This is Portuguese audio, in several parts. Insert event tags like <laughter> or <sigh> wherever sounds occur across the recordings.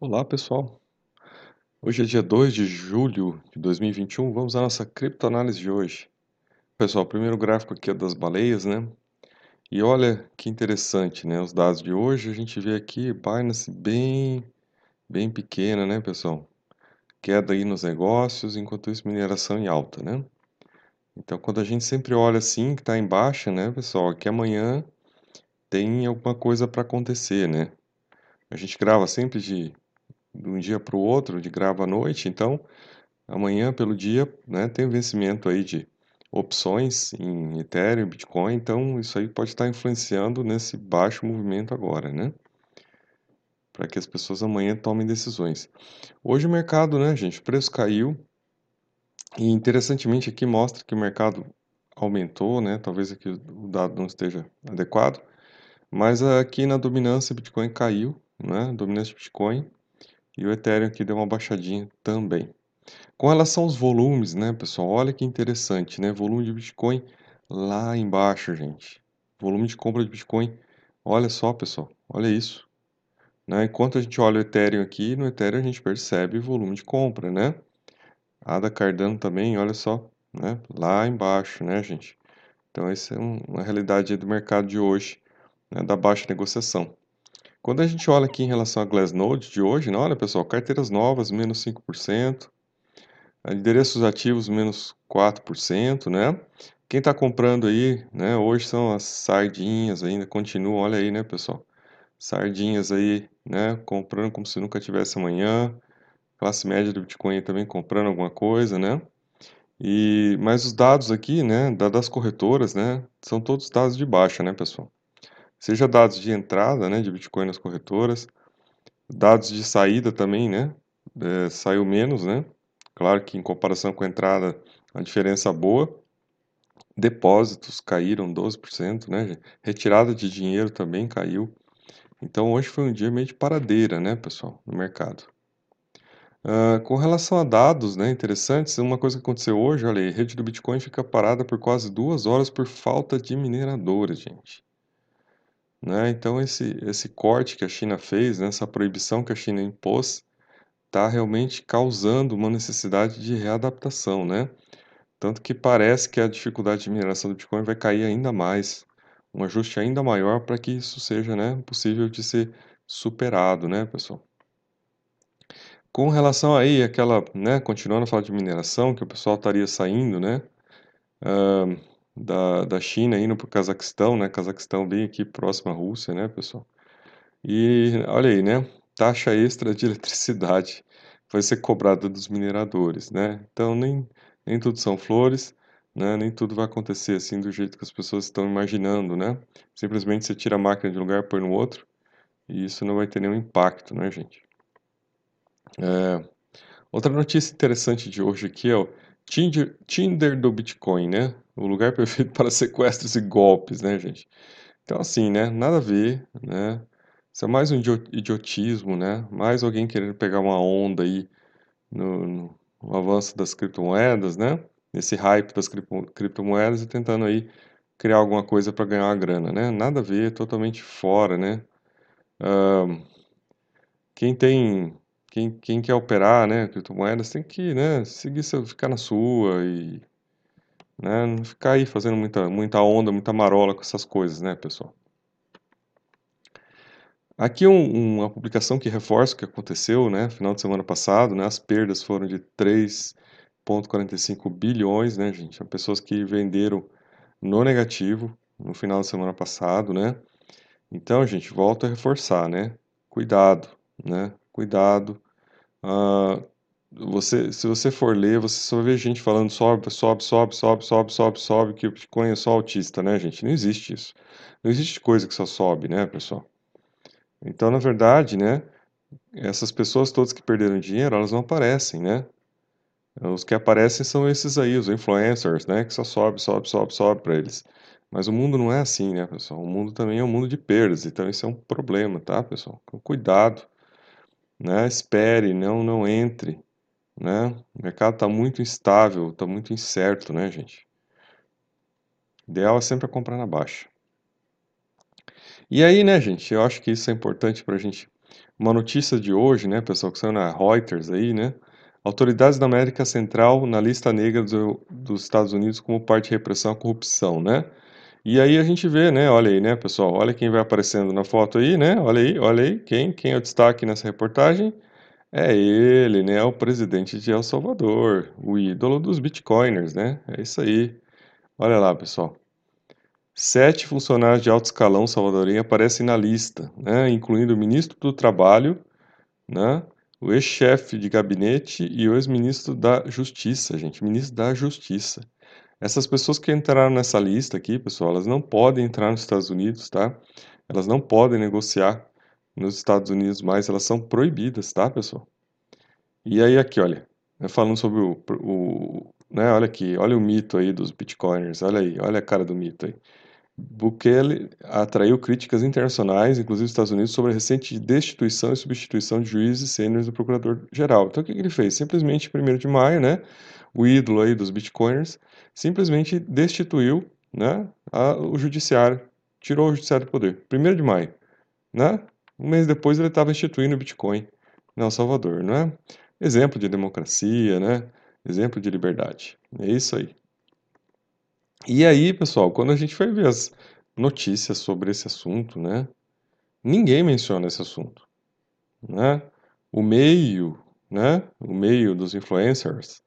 Olá, pessoal. Hoje é dia 2 de julho de 2021. Vamos à nossa criptoanálise de hoje. Pessoal, o primeiro gráfico aqui é das baleias, né? E olha que interessante, né? Os dados de hoje, a gente vê aqui Binance bem, bem pequena, né, pessoal? Queda aí nos negócios, enquanto isso mineração em alta, né? Então, quando a gente sempre olha assim, que está em baixa, né, pessoal, que amanhã tem alguma coisa para acontecer, né? A gente grava sempre de de um dia para o outro, de grava à noite, então amanhã pelo dia né, tem vencimento aí de opções em Ethereum, Bitcoin, então isso aí pode estar influenciando nesse baixo movimento agora, né? Para que as pessoas amanhã tomem decisões. Hoje o mercado, né, gente, o preço caiu e interessantemente aqui mostra que o mercado aumentou, né? Talvez aqui o dado não esteja adequado, mas aqui na dominância Bitcoin caiu, né? Dominância Bitcoin e o Ethereum aqui deu uma baixadinha também. Com relação aos volumes, né, pessoal? Olha que interessante, né? Volume de Bitcoin lá embaixo, gente. Volume de compra de Bitcoin. Olha só, pessoal. Olha isso. Né? Enquanto a gente olha o Ethereum aqui, no Ethereum a gente percebe volume de compra, né? ADA Cardano também, olha só, né? Lá embaixo, né, gente? Então, essa é um, uma realidade do mercado de hoje, né? da baixa negociação. Quando a gente olha aqui em relação a Glassnode de hoje, né, olha pessoal, carteiras novas menos 5%, endereços ativos menos 4%, né? Quem está comprando aí, né, hoje são as sardinhas ainda, continuam, olha aí, né, pessoal? Sardinhas aí, né, comprando como se nunca tivesse amanhã. Classe média do Bitcoin também comprando alguma coisa, né? E, mas os dados aqui, né, das corretoras, né, são todos dados de baixa, né, pessoal? Seja dados de entrada, né, de Bitcoin nas corretoras, dados de saída também, né, é, saiu menos, né, claro que em comparação com a entrada a diferença boa, depósitos caíram 12%, né, retirada de dinheiro também caiu, então hoje foi um dia meio de paradeira, né, pessoal, no mercado. Uh, com relação a dados né, interessantes, uma coisa que aconteceu hoje, olha aí, a rede do Bitcoin fica parada por quase duas horas por falta de mineradores, gente. Né? Então, esse, esse corte que a China fez, né, essa proibição que a China impôs, está realmente causando uma necessidade de readaptação. Né? Tanto que parece que a dificuldade de mineração do Bitcoin vai cair ainda mais, um ajuste ainda maior para que isso seja né, possível de ser superado, né, pessoal? Com relação aí àquela, né, continuando a falar de mineração, que o pessoal estaria saindo, né, uh, da, da China indo para o Cazaquistão, né? Cazaquistão bem aqui próximo à Rússia, né, pessoal? E olha aí, né? Taxa extra de <laughs> eletricidade vai ser cobrada dos mineradores, né? Então nem, nem tudo são flores, né? Nem tudo vai acontecer assim do jeito que as pessoas estão imaginando, né? Simplesmente você tira a máquina de um lugar põe no outro e isso não vai ter nenhum impacto, né, gente? É... Outra notícia interessante de hoje aqui é o Tinder, Tinder do Bitcoin, né? O lugar <laughs> perfeito para sequestros e golpes, né, gente? Então, assim, né? Nada a ver, né? Isso é mais um idiotismo, né? Mais alguém querendo pegar uma onda aí no, no, avanço das criptomoedas, né? Nesse hype das criptomoedas e tentando aí criar alguma coisa para ganhar uma grana, né? Nada a ver, totalmente fora, né? Quem tem quem, quem quer operar, né, criptomoedas tem que, né, seguir, ficar na sua e, né, não ficar aí fazendo muita, muita onda, muita marola com essas coisas, né, pessoal. Aqui um, uma publicação que reforça o que aconteceu, né, final de semana passado, né, as perdas foram de 3,45 bilhões, né, gente, pessoas que venderam no negativo no final de semana passado, né, então, gente, volto a reforçar, né, cuidado, né, cuidado. Uh, você, se você for ler, você só vê gente falando sobe, sobe, sobe, sobe, sobe, sobe, sobe, que o Bitcoin é só autista, né, gente? Não existe isso. Não existe coisa que só sobe, né, pessoal? Então, na verdade, né, essas pessoas todas que perderam dinheiro, elas não aparecem, né? Os que aparecem são esses aí, os influencers, né, que só sobe, sobe, sobe, sobe para eles. Mas o mundo não é assim, né, pessoal? O mundo também é um mundo de perdas, então isso é um problema, tá, pessoal? Então, cuidado né? Espere, não, não entre, né? O mercado está muito instável, está muito incerto, né, gente? O ideal é sempre comprar na baixa. E aí, né, gente? Eu acho que isso é importante para a gente uma notícia de hoje, né, pessoal, que saiu na Reuters aí, né? Autoridades da América Central na lista negra do, dos Estados Unidos como parte de repressão à corrupção, né? E aí a gente vê, né? Olha aí, né, pessoal? Olha quem vai aparecendo na foto aí, né? Olha aí, olha aí, quem, quem é o destaque nessa reportagem? É ele, né? O presidente de El Salvador, o ídolo dos bitcoiners, né? É isso aí. Olha lá, pessoal. Sete funcionários de alto escalão salvadorenho aparecem na lista, né? Incluindo o ministro do Trabalho, né? O ex-chefe de gabinete e o ex-ministro da Justiça, gente. Ministro da Justiça. Essas pessoas que entraram nessa lista aqui, pessoal, elas não podem entrar nos Estados Unidos, tá? Elas não podem negociar nos Estados Unidos mais, elas são proibidas, tá, pessoal? E aí aqui, olha, falando sobre o, o né, olha aqui, olha o mito aí dos bitcoiners, olha aí, olha a cara do mito aí. Bukele atraiu críticas internacionais, inclusive dos Estados Unidos, sobre a recente destituição e substituição de juízes sêniores do procurador-geral. Então, o que, que ele fez? Simplesmente, 1 de maio, né, o ídolo aí dos bitcoiners, simplesmente destituiu né, a, o judiciário, tirou o judiciário do poder. 1 de maio, né? Um mês depois ele estava instituindo o Bitcoin em El Salvador, não é? Exemplo de democracia, né? Exemplo de liberdade. É isso aí. E aí, pessoal, quando a gente foi ver as notícias sobre esse assunto, né? Ninguém menciona esse assunto, né? O meio, né? O meio dos influencers,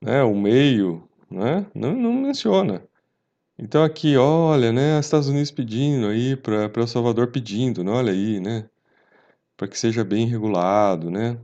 né? O meio, né? Não, não menciona. Então aqui, olha, né, Estados Unidos pedindo aí para El Salvador pedindo, né, olha aí, né, para que seja bem regulado, né.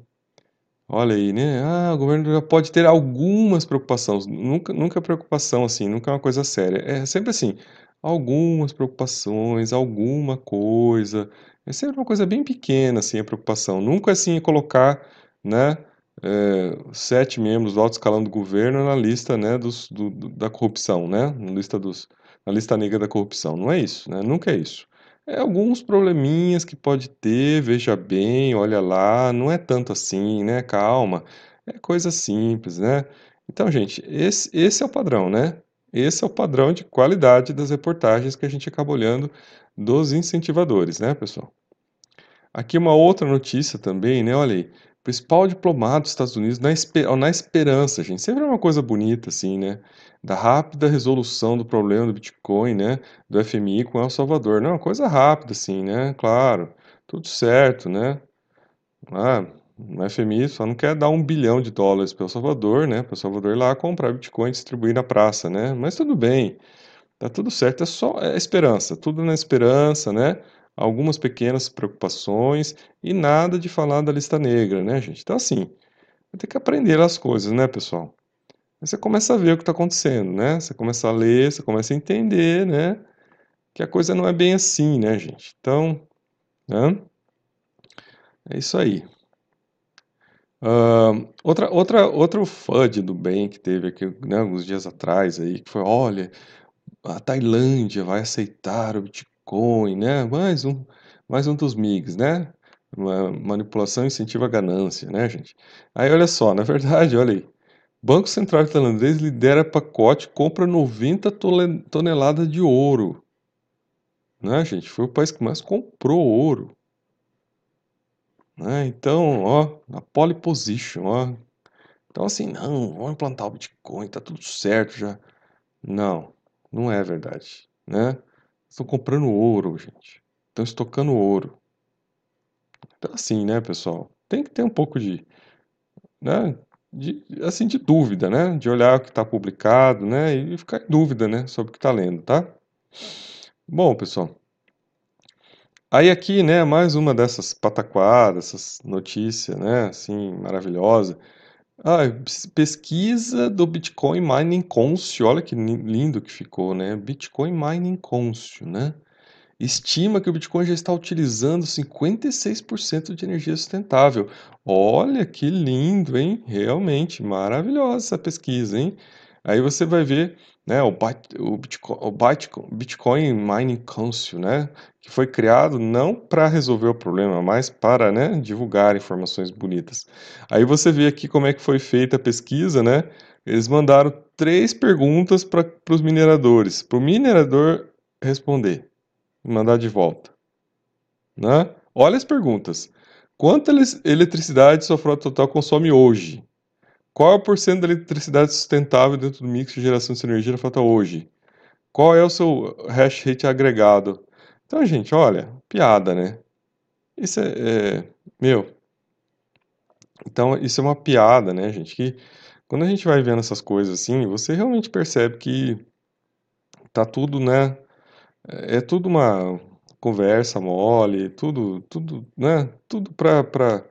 Olha aí, né, ah, o governo já pode ter algumas preocupações, nunca, nunca preocupação assim, nunca é uma coisa séria, é sempre assim, algumas preocupações, alguma coisa, é sempre uma coisa bem pequena assim a preocupação, nunca assim é colocar, né, é, sete membros do alto escalão do governo na lista né, dos, do, da corrupção, né, na, lista dos, na lista negra da corrupção. Não é isso, né, nunca é isso. É alguns probleminhas que pode ter, veja bem, olha lá, não é tanto assim, né, calma, é coisa simples, né. Então, gente, esse, esse é o padrão, né, esse é o padrão de qualidade das reportagens que a gente acaba olhando dos incentivadores, né, pessoal. Aqui uma outra notícia também, né, olha aí, principal diplomado dos Estados Unidos na, esper na esperança, gente. Sempre é uma coisa bonita, assim, né? Da rápida resolução do problema do Bitcoin, né? Do FMI com El Salvador. Não, é coisa rápida, assim, né? Claro, tudo certo, né? Ah, o FMI só não quer dar um bilhão de dólares para El Salvador, né? Para El Salvador ir lá comprar Bitcoin e distribuir na praça, né? Mas tudo bem, tá tudo certo, é só é esperança, tudo na esperança, né? Algumas pequenas preocupações e nada de falar da lista negra, né, gente? Então, assim, vai ter que aprender as coisas, né, pessoal? Aí você começa a ver o que está acontecendo, né? Você começa a ler, você começa a entender, né? Que a coisa não é bem assim, né, gente? Então, né? É isso aí. Uh, outra, outra, outro FUD do bem que teve aqui, né, alguns dias atrás aí, que foi, olha, a Tailândia vai aceitar o Bitcoin Bitcoin, né? Mais um, mais um dos MIGs, né? Manipulação incentiva a ganância, né, gente? Aí olha só, na verdade, olha aí. Banco Central tailandês lidera pacote, compra 90 toneladas de ouro. Né, gente? Foi o país que mais comprou ouro. Né? Então, ó, na pole position, ó. Então, assim, não, vamos implantar o Bitcoin, tá tudo certo já. Não, não é verdade, né? Estão comprando ouro, gente. Estão estocando ouro. Então, assim, né, pessoal? Tem que ter um pouco de, né, de, assim, de dúvida, né? De olhar o que está publicado, né? E ficar em dúvida, né? Sobre o que está lendo, tá? Bom, pessoal. Aí aqui, né, mais uma dessas pataquadas, essas notícias, né, assim, maravilhosa. Ah, pesquisa do Bitcoin Mining Conscio, olha que lindo que ficou, né? Bitcoin Mining Conscio, né? Estima que o Bitcoin já está utilizando 56% de energia sustentável. Olha que lindo, hein? Realmente maravilhosa essa pesquisa, hein? Aí você vai ver né, o, Bitcoin, Bitcoin Mining Council, né, que foi criado não para resolver o problema, mas para né, divulgar informações bonitas. Aí você vê aqui como é que foi feita a pesquisa, né? Eles mandaram três perguntas para os mineradores, para o minerador responder mandar de volta. Né? Olha as perguntas. Quanta eletricidade sua frota total consome hoje? Qual é o porcento da eletricidade sustentável dentro do mix de geração de energia da frota hoje? Qual é o seu hash rate agregado? Então, gente, olha, piada, né? Isso é, é meu. Então, isso é uma piada, né, gente? Que quando a gente vai vendo essas coisas assim, você realmente percebe que tá tudo, né? É, é tudo uma conversa mole, tudo, tudo, né? Tudo para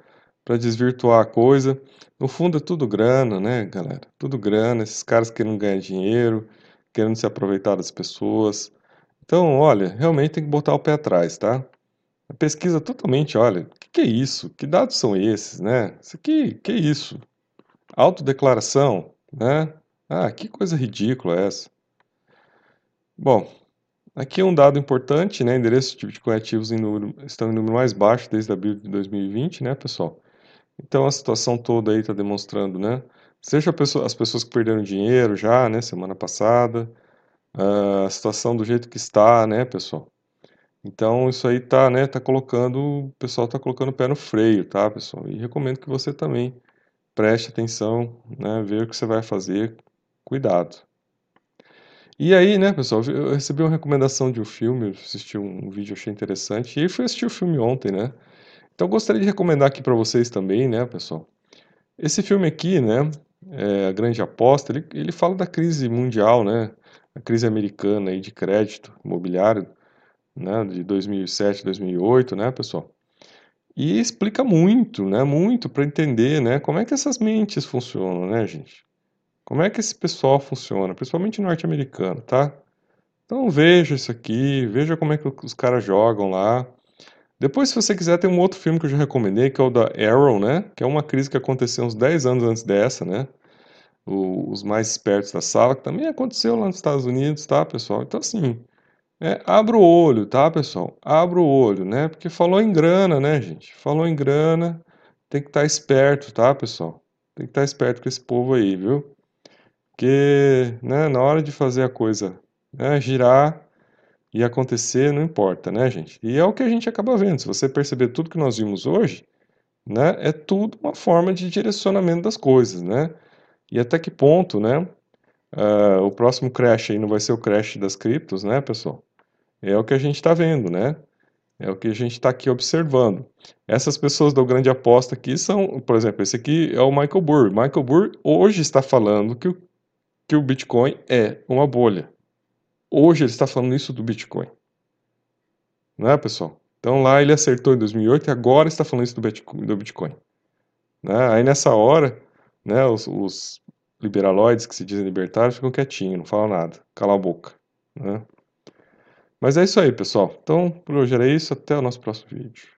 para desvirtuar a coisa. No fundo é tudo grana, né, galera? Tudo grana, esses caras querendo ganhar dinheiro, querendo se aproveitar das pessoas. Então, olha, realmente tem que botar o pé atrás, tá? A pesquisa totalmente, olha, o que, que, é isso? Que dados são esses, né? Isso aqui, que é isso? Autodeclaração, né? Ah, que coisa ridícula é essa. Bom, aqui é um dado importante, né? Endereços de Bitcoin ativos em número, estão em número mais baixo desde abril de 2020, né, pessoal? Então a situação toda aí está demonstrando, né? Seja pessoa, as pessoas que perderam dinheiro já, né, semana passada, a situação do jeito que está, né, pessoal? Então isso aí tá, né, tá colocando, o pessoal tá colocando o pé no freio, tá, pessoal? E recomendo que você também preste atenção, né, ver o que você vai fazer, cuidado. E aí, né, pessoal, eu recebi uma recomendação de um filme, assisti um vídeo, achei interessante, e fui assistir o filme ontem, né? Então gostaria de recomendar aqui para vocês também, né, pessoal? Esse filme aqui, né, é A Grande Aposta, ele, ele fala da crise mundial, né, a crise americana aí de crédito imobiliário, né, de 2007, 2008, né, pessoal? E explica muito, né, muito para entender, né, como é que essas mentes funcionam, né, gente? Como é que esse pessoal funciona, principalmente norte-americano, tá? Então veja isso aqui, veja como é que os caras jogam lá. Depois, se você quiser, tem um outro filme que eu já recomendei, que é o da Arrow, né? Que é uma crise que aconteceu uns 10 anos antes dessa, né? O, os mais espertos da sala, que também aconteceu lá nos Estados Unidos, tá, pessoal? Então, assim, é, abra o olho, tá, pessoal? Abra o olho, né? Porque falou em grana, né, gente? Falou em grana, tem que estar tá esperto, tá, pessoal? Tem que estar tá esperto com esse povo aí, viu? Porque, né, na hora de fazer a coisa né, girar e acontecer, não importa, né, gente? E é o que a gente acaba vendo. Se você perceber tudo que nós vimos hoje, né, é tudo uma forma de direcionamento das coisas, né? E até que ponto, né, uh, o próximo crash aí não vai ser o crash das criptos, né, pessoal? É o que a gente está vendo, né? É o que a gente está aqui observando. Essas pessoas da grande aposta aqui são, por exemplo, esse aqui é o Michael Burr. Michael Burr hoje está falando que o, que o Bitcoin é uma bolha. Hoje ele está falando isso do Bitcoin. Não é, pessoal? Então lá ele acertou em 2008 e agora está falando isso do Bitcoin. Né? Aí nessa hora, né, os, os liberaloides que se dizem libertários ficam quietinhos, não falam nada, cala a boca. Né? Mas é isso aí, pessoal. Então, por hoje era isso. Até o nosso próximo vídeo.